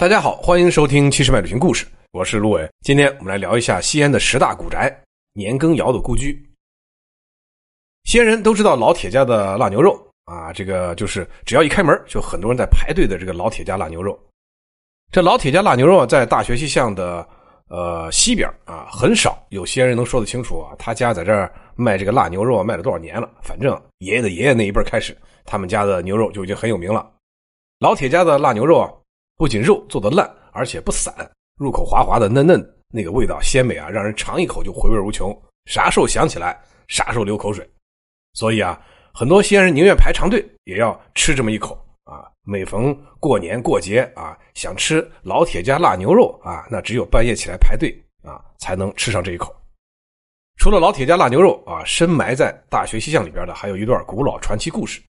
大家好，欢迎收听七十迈旅行故事，我是卢伟。今天我们来聊一下西安的十大古宅——年羹尧的故居。西安人都知道老铁家的腊牛肉啊，这个就是只要一开门，就很多人在排队的这个老铁家腊牛肉。这老铁家腊牛肉在大学西巷的呃西边啊，很少有西安人能说得清楚啊，他家在这儿卖这个腊牛肉卖了多少年了。反正爷爷的爷爷那一辈开始，他们家的牛肉就已经很有名了。老铁家的腊牛肉啊。不仅肉做的烂，而且不散，入口滑滑的嫩嫩，那个味道鲜美啊，让人尝一口就回味无穷。啥时候想起来，啥时候流口水。所以啊，很多西安人宁愿排长队也要吃这么一口啊。每逢过年过节啊，想吃老铁家腊牛肉啊，那只有半夜起来排队啊，才能吃上这一口。除了老铁家腊牛肉啊，深埋在大学西巷里边的，还有一段古老传奇故事。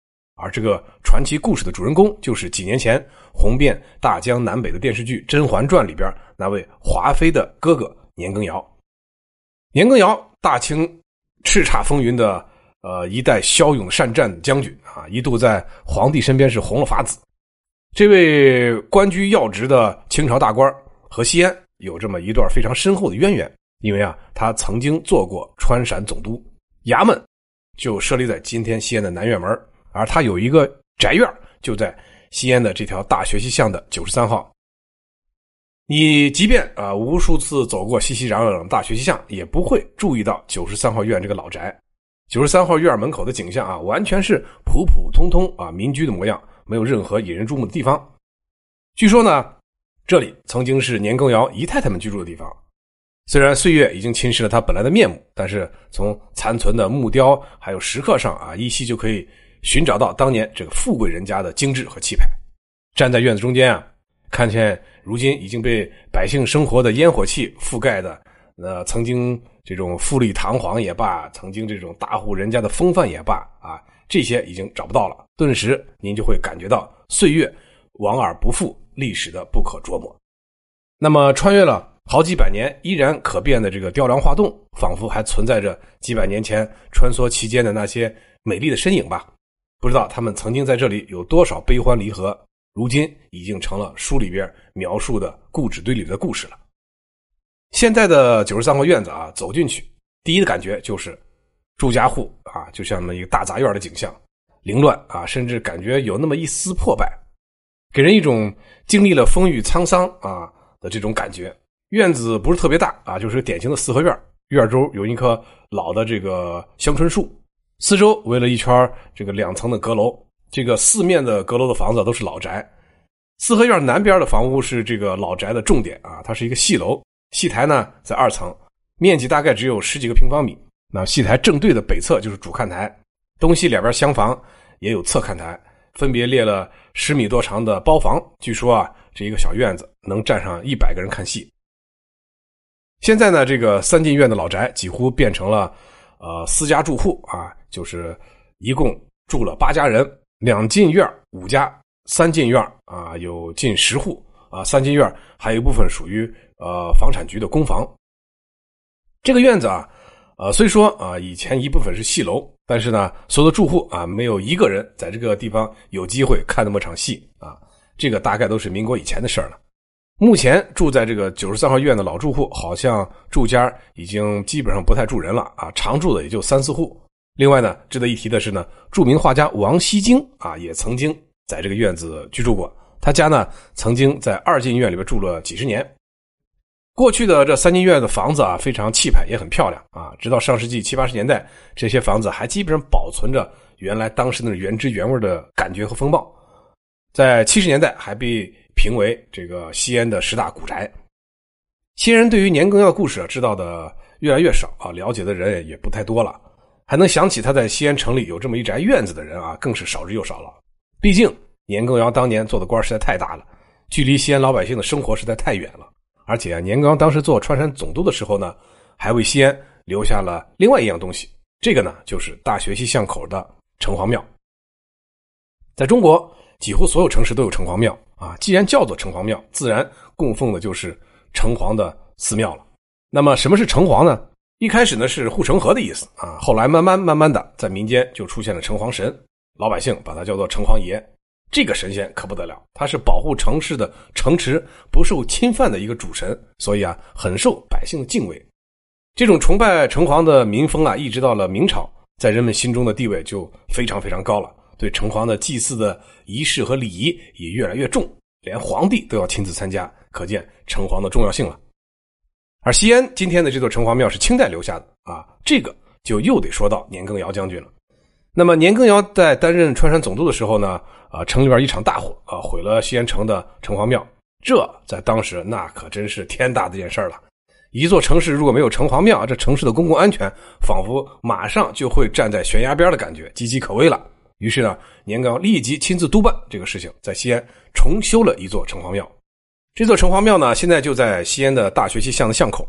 而这个传奇故事的主人公，就是几年前红遍大江南北的电视剧《甄嬛传》里边那位华妃的哥哥年羹尧。年羹尧，大清叱咤风云的呃一代骁勇善战将军啊，一度在皇帝身边是红了法子。这位官居要职的清朝大官和西安有这么一段非常深厚的渊源，因为啊，他曾经做过川陕总督，衙门就设立在今天西安的南院门。而他有一个宅院，就在西安的这条大学西巷的九十三号。你即便啊无数次走过熙熙攘攘的大学西巷，也不会注意到九十三号院这个老宅。九十三号院门口的景象啊，完全是普普通通啊民居的模样，没有任何引人注目的地方。据说呢，这里曾经是年羹尧姨太太们居住的地方。虽然岁月已经侵蚀了它本来的面目，但是从残存的木雕还有石刻上啊，依稀就可以。寻找到当年这个富贵人家的精致和气派，站在院子中间啊，看见如今已经被百姓生活的烟火气覆盖的，呃，曾经这种富丽堂皇也罢，曾经这种大户人家的风范也罢啊，这些已经找不到了。顿时您就会感觉到岁月往而不复，历史的不可琢磨。那么穿越了好几百年，依然可变的这个雕梁画栋，仿佛还存在着几百年前穿梭其间的那些美丽的身影吧。不知道他们曾经在这里有多少悲欢离合，如今已经成了书里边描述的故纸堆里的故事了。现在的九十三号院子啊，走进去，第一的感觉就是住家户啊，就像那么一个大杂院的景象，凌乱啊，甚至感觉有那么一丝破败，给人一种经历了风雨沧桑啊的这种感觉。院子不是特别大啊，就是典型的四合院，院周有一棵老的这个香椿树。四周围了一圈这个两层的阁楼，这个四面的阁楼的房子都是老宅。四合院南边的房屋是这个老宅的重点啊，它是一个戏楼，戏台呢在二层，面积大概只有十几个平方米。那戏台正对的北侧就是主看台，东西两边厢房也有侧看台，分别列了十米多长的包房。据说啊，这一个小院子能站上一百个人看戏。现在呢，这个三进院的老宅几乎变成了呃私家住户啊。就是一共住了八家人，两进院五家，三进院啊有近十户啊，三进院还有一部分属于呃房产局的公房。这个院子啊，呃虽说啊以前一部分是戏楼，但是呢，所有的住户啊没有一个人在这个地方有机会看那么场戏啊，这个大概都是民国以前的事了。目前住在这个九十三号院的老住户，好像住家已经基本上不太住人了啊，常住的也就三四户。另外呢，值得一提的是呢，著名画家王羲京啊，也曾经在这个院子居住过。他家呢，曾经在二进院里边住了几十年。过去的这三进院的房子啊，非常气派，也很漂亮啊。直到上世纪七八十年代，这些房子还基本上保存着原来当时那种原汁原味的感觉和风貌。在七十年代，还被评为这个西安的十大古宅。西安人对于年羹尧的故事知道的越来越少啊，了解的人也不太多了。还能想起他在西安城里有这么一宅院子的人啊，更是少之又少了。毕竟年羹尧当年做的官实在太大了，距离西安老百姓的生活实在太远了。而且啊，年羹尧当时做川陕总督的时候呢，还为西安留下了另外一样东西，这个呢就是大学西巷口的城隍庙。在中国，几乎所有城市都有城隍庙啊。既然叫做城隍庙，自然供奉的就是城隍的寺庙了。那么，什么是城隍呢？一开始呢是护城河的意思啊，后来慢慢慢慢的在民间就出现了城隍神，老百姓把它叫做城隍爷。这个神仙可不得了，他是保护城市的城池不受侵犯的一个主神，所以啊，很受百姓的敬畏。这种崇拜城隍的民风啊，一直到了明朝，在人们心中的地位就非常非常高了。对城隍的祭祀的仪式和礼仪也越来越重，连皇帝都要亲自参加，可见城隍的重要性了。而西安今天的这座城隍庙是清代留下的啊，这个就又得说到年羹尧将军了。那么年羹尧在担任川山总督的时候呢，啊，城里边一场大火啊，毁了西安城的城隍庙，这在当时那可真是天大的一件事了。一座城市如果没有城隍庙，这城市的公共安全仿佛马上就会站在悬崖边的感觉，岌岌可危了。于是呢，年羹尧立即亲自督办这个事情，在西安重修了一座城隍庙。这座城隍庙呢，现在就在西安的大学西巷的巷口。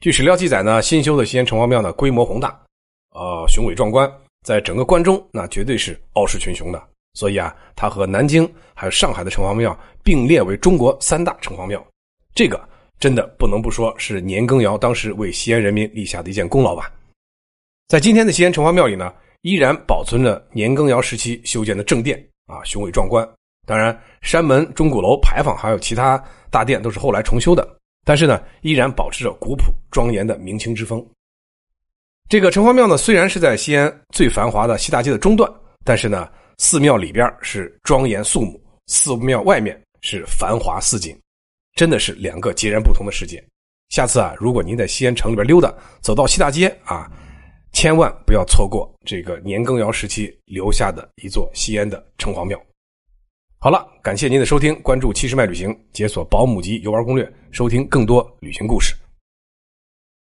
据史料记载呢，新修的西安城隍庙呢，规模宏大，呃，雄伟壮观，在整个关中那绝对是傲视群雄的。所以啊，它和南京还有上海的城隍庙并列为中国三大城隍庙。这个。真的不能不说是年羹尧当时为西安人民立下的一件功劳吧。在今天的西安城隍庙里呢，依然保存着年羹尧时期修建的正殿啊，雄伟壮观。当然，山门、钟鼓楼、牌坊还有其他大殿都是后来重修的，但是呢，依然保持着古朴庄严的明清之风。这个城隍庙呢，虽然是在西安最繁华的西大街的中段，但是呢，寺庙里边是庄严肃穆，寺庙外面是繁华似锦。真的是两个截然不同的世界。下次啊，如果您在西安城里边溜达，走到西大街啊，千万不要错过这个年羹尧时期留下的一座西安的城隍庙。好了，感谢您的收听，关注七十迈旅行，解锁保姆级游玩攻略，收听更多旅行故事。